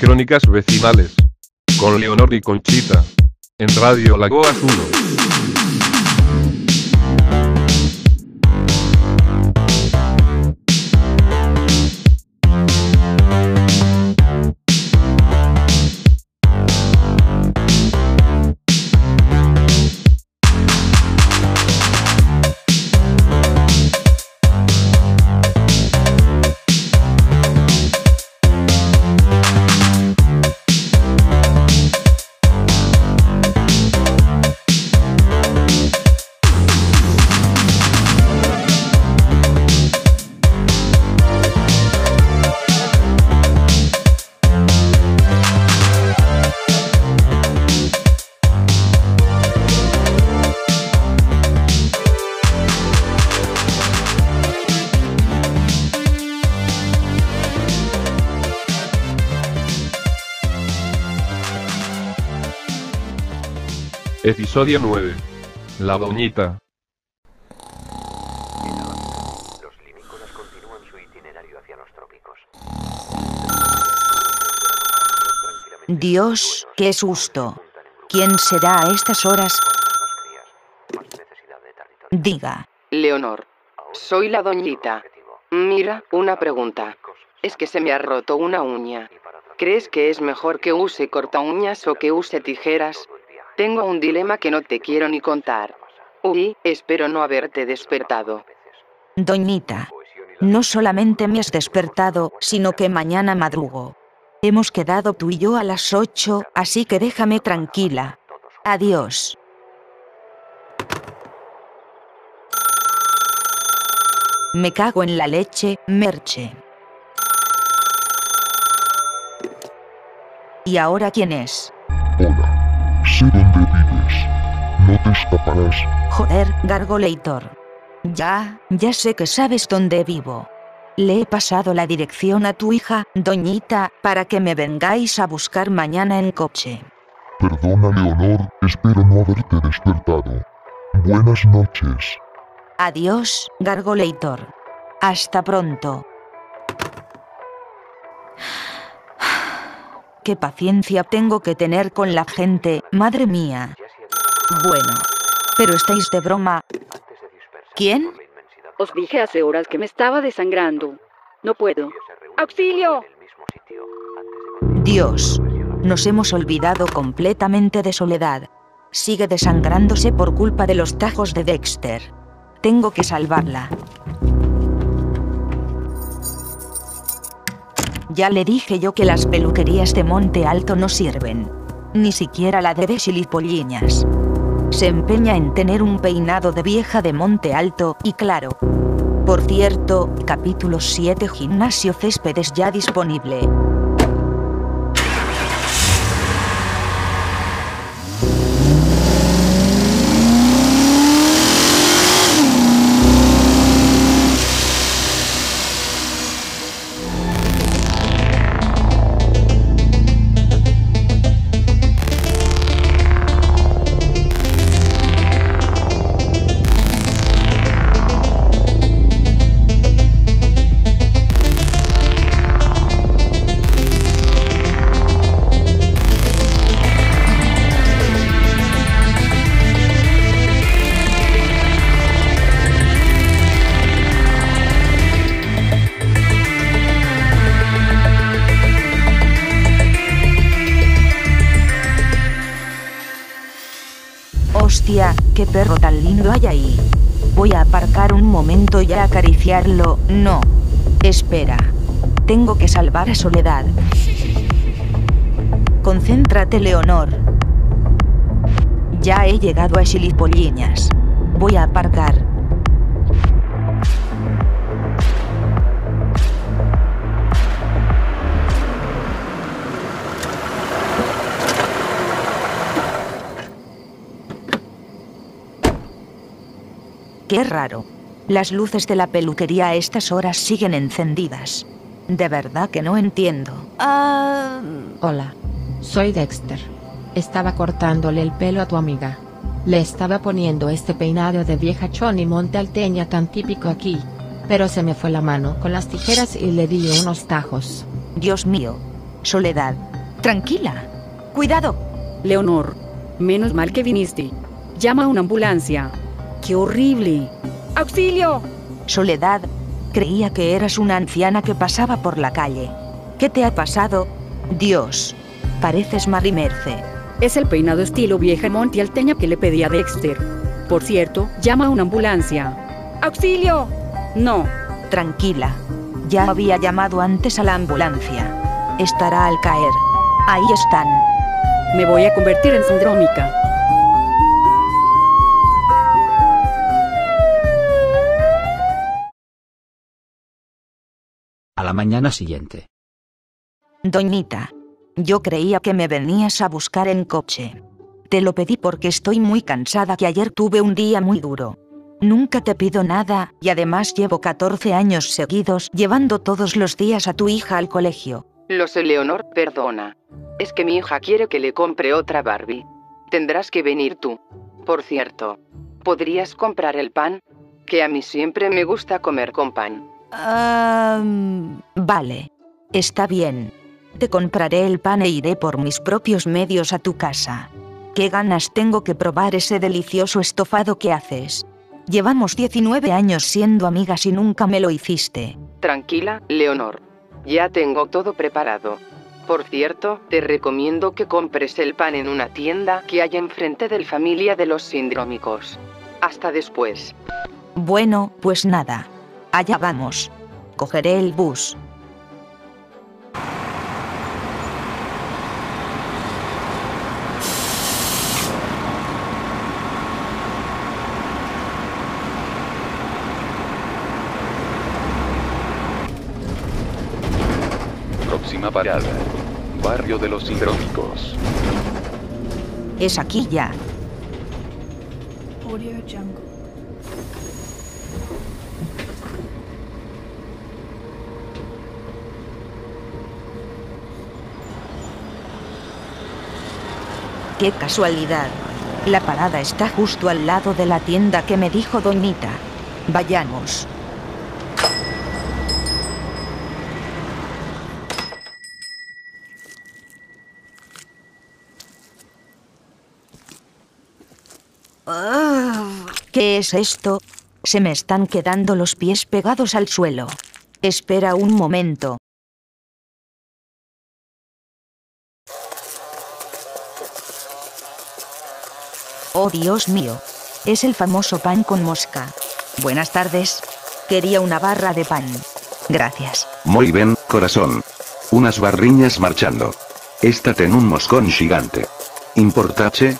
Crónicas vecinales. Con Leonor y Conchita. En Radio Lagoa 1. Episodio 9. La doñita. Los limícolas continúan su itinerario hacia los trópicos. Dios, qué susto. ¿Quién será a estas horas? Diga. Leonor, soy la doñita. Mira, una pregunta. Es que se me ha roto una uña. ¿Crees que es mejor que use corta uñas o que use tijeras? Tengo un dilema que no te quiero ni contar. Uy, espero no haberte despertado. Doñita. No solamente me has despertado, sino que mañana madrugo. Hemos quedado tú y yo a las 8, así que déjame tranquila. Adiós. Me cago en la leche, Merche. ¿Y ahora quién es? Hola. Escaparás. Joder, Gargolator. Ya, ya sé que sabes dónde vivo. Le he pasado la dirección a tu hija, doñita, para que me vengáis a buscar mañana en coche. Perdona, Leonor, espero no haberte despertado. Buenas noches. Adiós, Gargolator. Hasta pronto. Qué paciencia tengo que tener con la gente, madre mía. Bueno. Pero estáis de broma. ¿Quién? Os dije hace horas que me estaba desangrando. No puedo. ¡Auxilio! Dios. Nos hemos olvidado completamente de Soledad. Sigue desangrándose por culpa de los tajos de Dexter. Tengo que salvarla. Ya le dije yo que las peluquerías de Monte Alto no sirven. Ni siquiera la de Besilipolliñas. Se empeña en tener un peinado de vieja de Monte Alto, y claro. Por cierto, capítulo 7 Gimnasio Céspedes ya disponible. Tan lindo hay ahí. Voy a aparcar un momento y a acariciarlo. No. Espera. Tengo que salvar a Soledad. Concéntrate, Leonor. Ya he llegado a Xilipolliñas. Voy a aparcar. Qué raro. Las luces de la peluquería a estas horas siguen encendidas. De verdad que no entiendo. Ah... Hola, soy Dexter. Estaba cortándole el pelo a tu amiga. Le estaba poniendo este peinado de vieja choni montealteña tan típico aquí. Pero se me fue la mano con las tijeras y le di unos tajos. Dios mío. Soledad, Tranquila. Cuidado. Leonor, menos mal que viniste. Llama a una ambulancia. ¡Qué horrible! ¡Auxilio! Soledad, creía que eras una anciana que pasaba por la calle. ¿Qué te ha pasado? Dios. Pareces Marimerce. Es el peinado estilo vieja monte alteña que le pedí a Dexter. Por cierto, llama a una ambulancia. ¡Auxilio! No. Tranquila. Ya había llamado antes a la ambulancia. Estará al caer. Ahí están. Me voy a convertir en sindrómica. La mañana siguiente. Doñita. Yo creía que me venías a buscar en coche. Te lo pedí porque estoy muy cansada que ayer tuve un día muy duro. Nunca te pido nada, y además llevo 14 años seguidos llevando todos los días a tu hija al colegio. Lo sé, Leonor, perdona. Es que mi hija quiere que le compre otra Barbie. Tendrás que venir tú. Por cierto, ¿podrías comprar el pan? Que a mí siempre me gusta comer con pan. Ah, vale. Está bien. Te compraré el pan e iré por mis propios medios a tu casa. Qué ganas tengo que probar ese delicioso estofado que haces. Llevamos 19 años siendo amigas y nunca me lo hiciste. Tranquila, Leonor. Ya tengo todo preparado. Por cierto, te recomiendo que compres el pan en una tienda que hay enfrente del familia de los sindrómicos. Hasta después. Bueno, pues nada. Allá vamos. Cogeré el bus. Próxima parada. Barrio de los Sindrómicos. Es aquí ya. Qué casualidad. La parada está justo al lado de la tienda que me dijo Doñita. Vayamos. Ah, ¿Qué es esto? Se me están quedando los pies pegados al suelo. Espera un momento. Oh Dios mío. Es el famoso pan con mosca. Buenas tardes. Quería una barra de pan. Gracias. Muy bien, corazón. Unas barriñas marchando. Esta ten un moscón gigante. ¿Importache?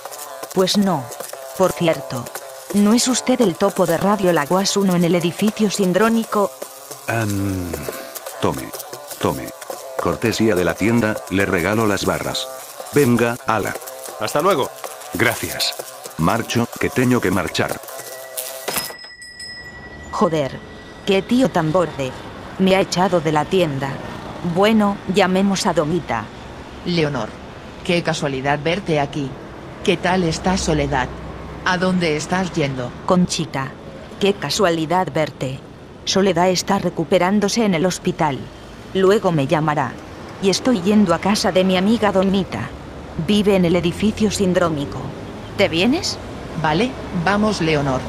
Pues no. Por cierto. ¿No es usted el topo de Radio Laguas 1 en el edificio sindrónico? Am, tome. Tome. Cortesía de la tienda, le regalo las barras. Venga, ala. Hasta luego. Gracias. Marcho, que tengo que marchar. Joder. Qué tío tan borde. Me ha echado de la tienda. Bueno, llamemos a Domita. Leonor. Qué casualidad verte aquí. ¿Qué tal estás, Soledad? ¿A dónde estás yendo? Conchita. Qué casualidad verte. Soledad está recuperándose en el hospital. Luego me llamará. Y estoy yendo a casa de mi amiga Domita. Vive en el edificio sindrómico. ¿Te vienes? Vale, vamos, Leonor.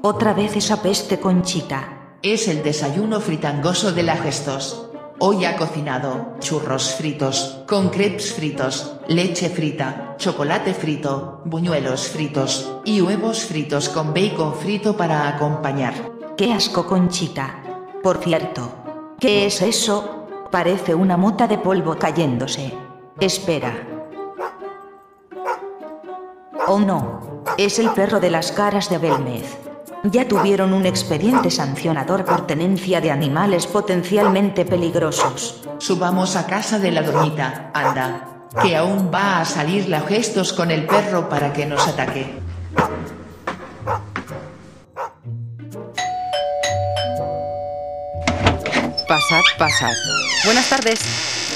Otra vez esa peste, Conchita. Es el desayuno fritangoso de la Gestos. Hoy ha cocinado churros fritos, con crepes fritos, leche frita, chocolate frito, buñuelos fritos, y huevos fritos con bacon frito para acompañar. Qué asco, Conchita. Por cierto, ¿qué es eso? Parece una mota de polvo cayéndose. Espera. Oh no, es el perro de las caras de Belmez. Ya tuvieron un expediente sancionador por tenencia de animales potencialmente peligrosos. Subamos a casa de la doñita, anda. Que aún va a salir la gestos con el perro para que nos ataque. Pasad, pasad. Buenas tardes.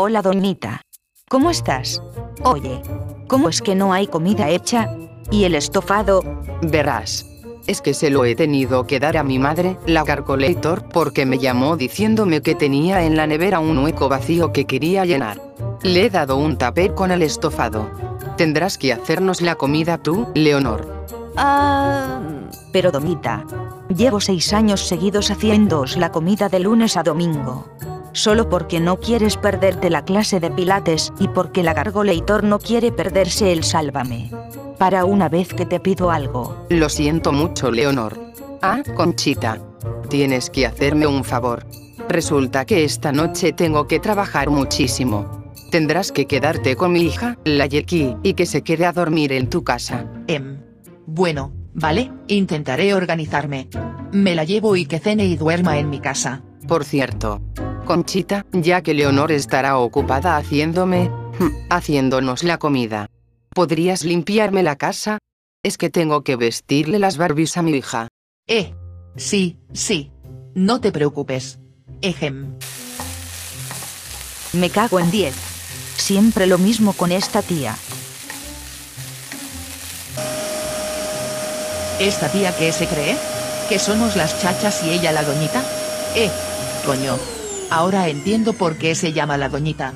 Hola, Donita. ¿Cómo estás? Oye, ¿cómo es que no hay comida hecha? ¿Y el estofado? Verás. Es que se lo he tenido que dar a mi madre, la Gargolator, porque me llamó diciéndome que tenía en la nevera un hueco vacío que quería llenar. Le he dado un tapé con el estofado. Tendrás que hacernos la comida tú, Leonor. Ah... Pero Domita, llevo seis años seguidos haciéndoos la comida de lunes a domingo. Solo porque no quieres perderte la clase de pilates y porque la Gargolator no quiere perderse el sálvame. Para una vez que te pido algo. Lo siento mucho, Leonor. Ah, Conchita. Tienes que hacerme un favor. Resulta que esta noche tengo que trabajar muchísimo. Tendrás que quedarte con mi hija, la Yeki, y que se quede a dormir en tu casa. Em. Bueno, vale, intentaré organizarme. Me la llevo y que cene y duerma en mi casa. Por cierto, Conchita, ya que Leonor estará ocupada haciéndome... haciéndonos la comida. ¿Podrías limpiarme la casa? Es que tengo que vestirle las Barbies a mi hija. Eh. Sí, sí. No te preocupes. Ejem. Me cago en 10. Siempre lo mismo con esta tía. ¿Esta tía qué se cree? ¿Que somos las chachas y ella la doñita? Eh. Coño. Ahora entiendo por qué se llama la doñita.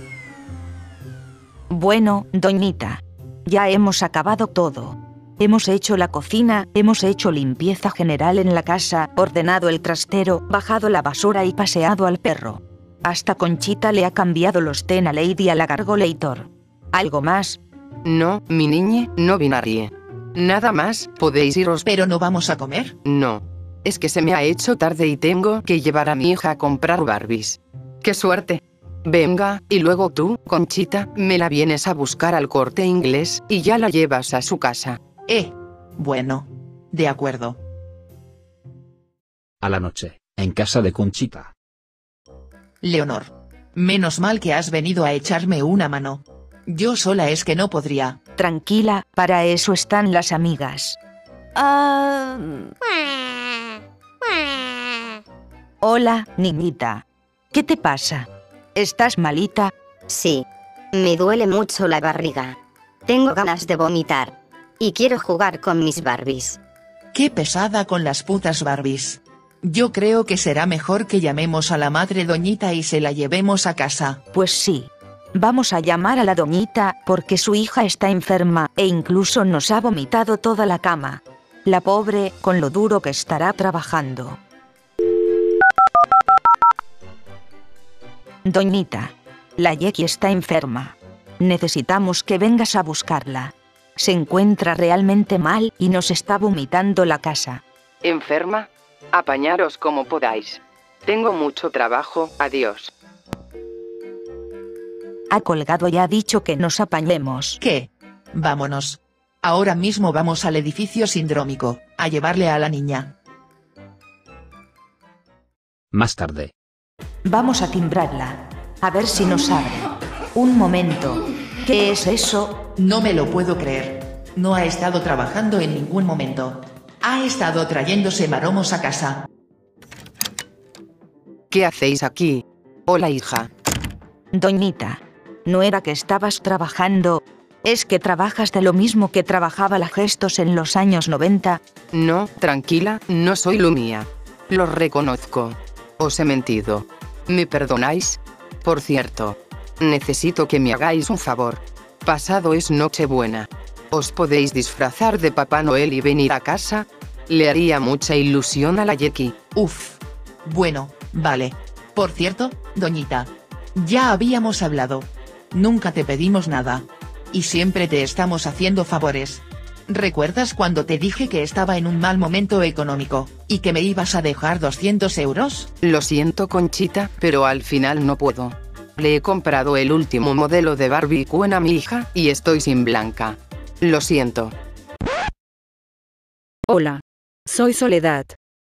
Bueno, doñita. Ya hemos acabado todo. Hemos hecho la cocina, hemos hecho limpieza general en la casa, ordenado el trastero, bajado la basura y paseado al perro. Hasta Conchita le ha cambiado los ten a Lady a la Gargolator. ¿Algo más? No, mi niñe, no binarie. Nada más, podéis iros. ¿Pero no vamos a comer? No. Es que se me ha hecho tarde y tengo que llevar a mi hija a comprar Barbies. ¡Qué suerte! Venga, y luego tú, Conchita, me la vienes a buscar al corte inglés y ya la llevas a su casa. Eh. Bueno. De acuerdo. A la noche, en casa de Conchita. Leonor. Menos mal que has venido a echarme una mano. Yo sola es que no podría. Tranquila, para eso están las amigas. Ah... Hola, niñita. ¿Qué te pasa? ¿Estás malita? Sí. Me duele mucho la barriga. Tengo ganas de vomitar. Y quiero jugar con mis Barbies. Qué pesada con las putas Barbies. Yo creo que será mejor que llamemos a la madre doñita y se la llevemos a casa. Pues sí. Vamos a llamar a la doñita porque su hija está enferma e incluso nos ha vomitado toda la cama. La pobre, con lo duro que estará trabajando. Doñita, la Yeki está enferma. Necesitamos que vengas a buscarla. Se encuentra realmente mal y nos está vomitando la casa. ¿Enferma? Apañaros como podáis. Tengo mucho trabajo, adiós. Ha colgado y ha dicho que nos apañemos. ¿Qué? Vámonos. Ahora mismo vamos al edificio sindrómico, a llevarle a la niña. Más tarde. Vamos a timbrarla. A ver si nos abre. Un momento. ¿Qué es eso? No me lo puedo creer. No ha estado trabajando en ningún momento. Ha estado trayéndose maromos a casa. ¿Qué hacéis aquí? Hola hija. Doñita, ¿no era que estabas trabajando? ¿Es que trabajas de lo mismo que trabajaba la Gestos en los años 90? No, tranquila, no soy Lumia. Lo reconozco. Os he mentido. ¿Me perdonáis? Por cierto, necesito que me hagáis un favor. Pasado es Nochebuena. ¿Os podéis disfrazar de Papá Noel y venir a casa? Le haría mucha ilusión a la Yeki. Uf. Bueno, vale. Por cierto, doñita. Ya habíamos hablado. Nunca te pedimos nada. Y siempre te estamos haciendo favores. ¿Recuerdas cuando te dije que estaba en un mal momento económico, y que me ibas a dejar 200 euros? Lo siento Conchita, pero al final no puedo. Le he comprado el último modelo de Barbie Queen a mi hija, y estoy sin blanca. Lo siento. Hola. Soy Soledad.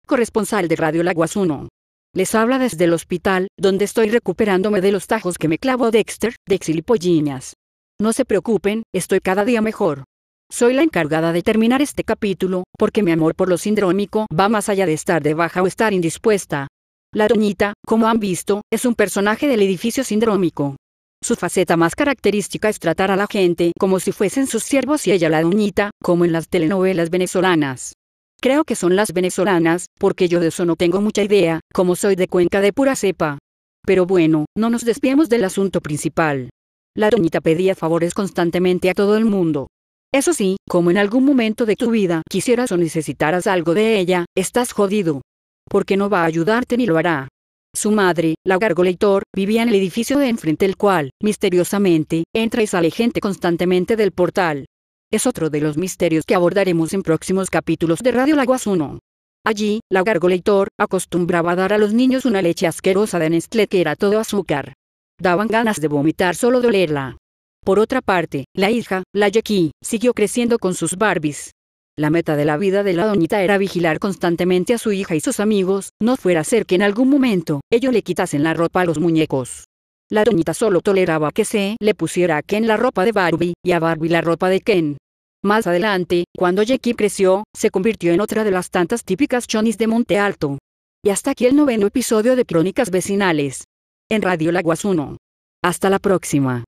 Corresponsal de Radio Laguas 1. Les habla desde el hospital, donde estoy recuperándome de los tajos que me clavó Dexter, de Xilipolliñas. No se preocupen, estoy cada día mejor. Soy la encargada de terminar este capítulo, porque mi amor por lo sindrómico va más allá de estar de baja o estar indispuesta. La doñita, como han visto, es un personaje del edificio sindrómico. Su faceta más característica es tratar a la gente como si fuesen sus siervos y ella la doñita, como en las telenovelas venezolanas. Creo que son las venezolanas, porque yo de eso no tengo mucha idea, como soy de Cuenca de pura cepa. Pero bueno, no nos desviemos del asunto principal. La doñita pedía favores constantemente a todo el mundo. Eso sí, como en algún momento de tu vida quisieras o necesitaras algo de ella, estás jodido. Porque no va a ayudarte ni lo hará. Su madre, la Gargolator, vivía en el edificio de enfrente el cual, misteriosamente, entra y sale gente constantemente del portal. Es otro de los misterios que abordaremos en próximos capítulos de Radio Laguas 1. Allí, la Gargolator acostumbraba a dar a los niños una leche asquerosa de Nestlé que era todo azúcar. Daban ganas de vomitar solo de olerla. Por otra parte, la hija, la Jackie, siguió creciendo con sus Barbies. La meta de la vida de la doñita era vigilar constantemente a su hija y sus amigos, no fuera a ser que en algún momento, ellos le quitasen la ropa a los muñecos. La doñita solo toleraba que se le pusiera a Ken la ropa de Barbie, y a Barbie la ropa de Ken. Más adelante, cuando Jackie creció, se convirtió en otra de las tantas típicas chonis de Monte Alto. Y hasta aquí el noveno episodio de Crónicas Vecinales. En Radio Laguas 1. Hasta la próxima.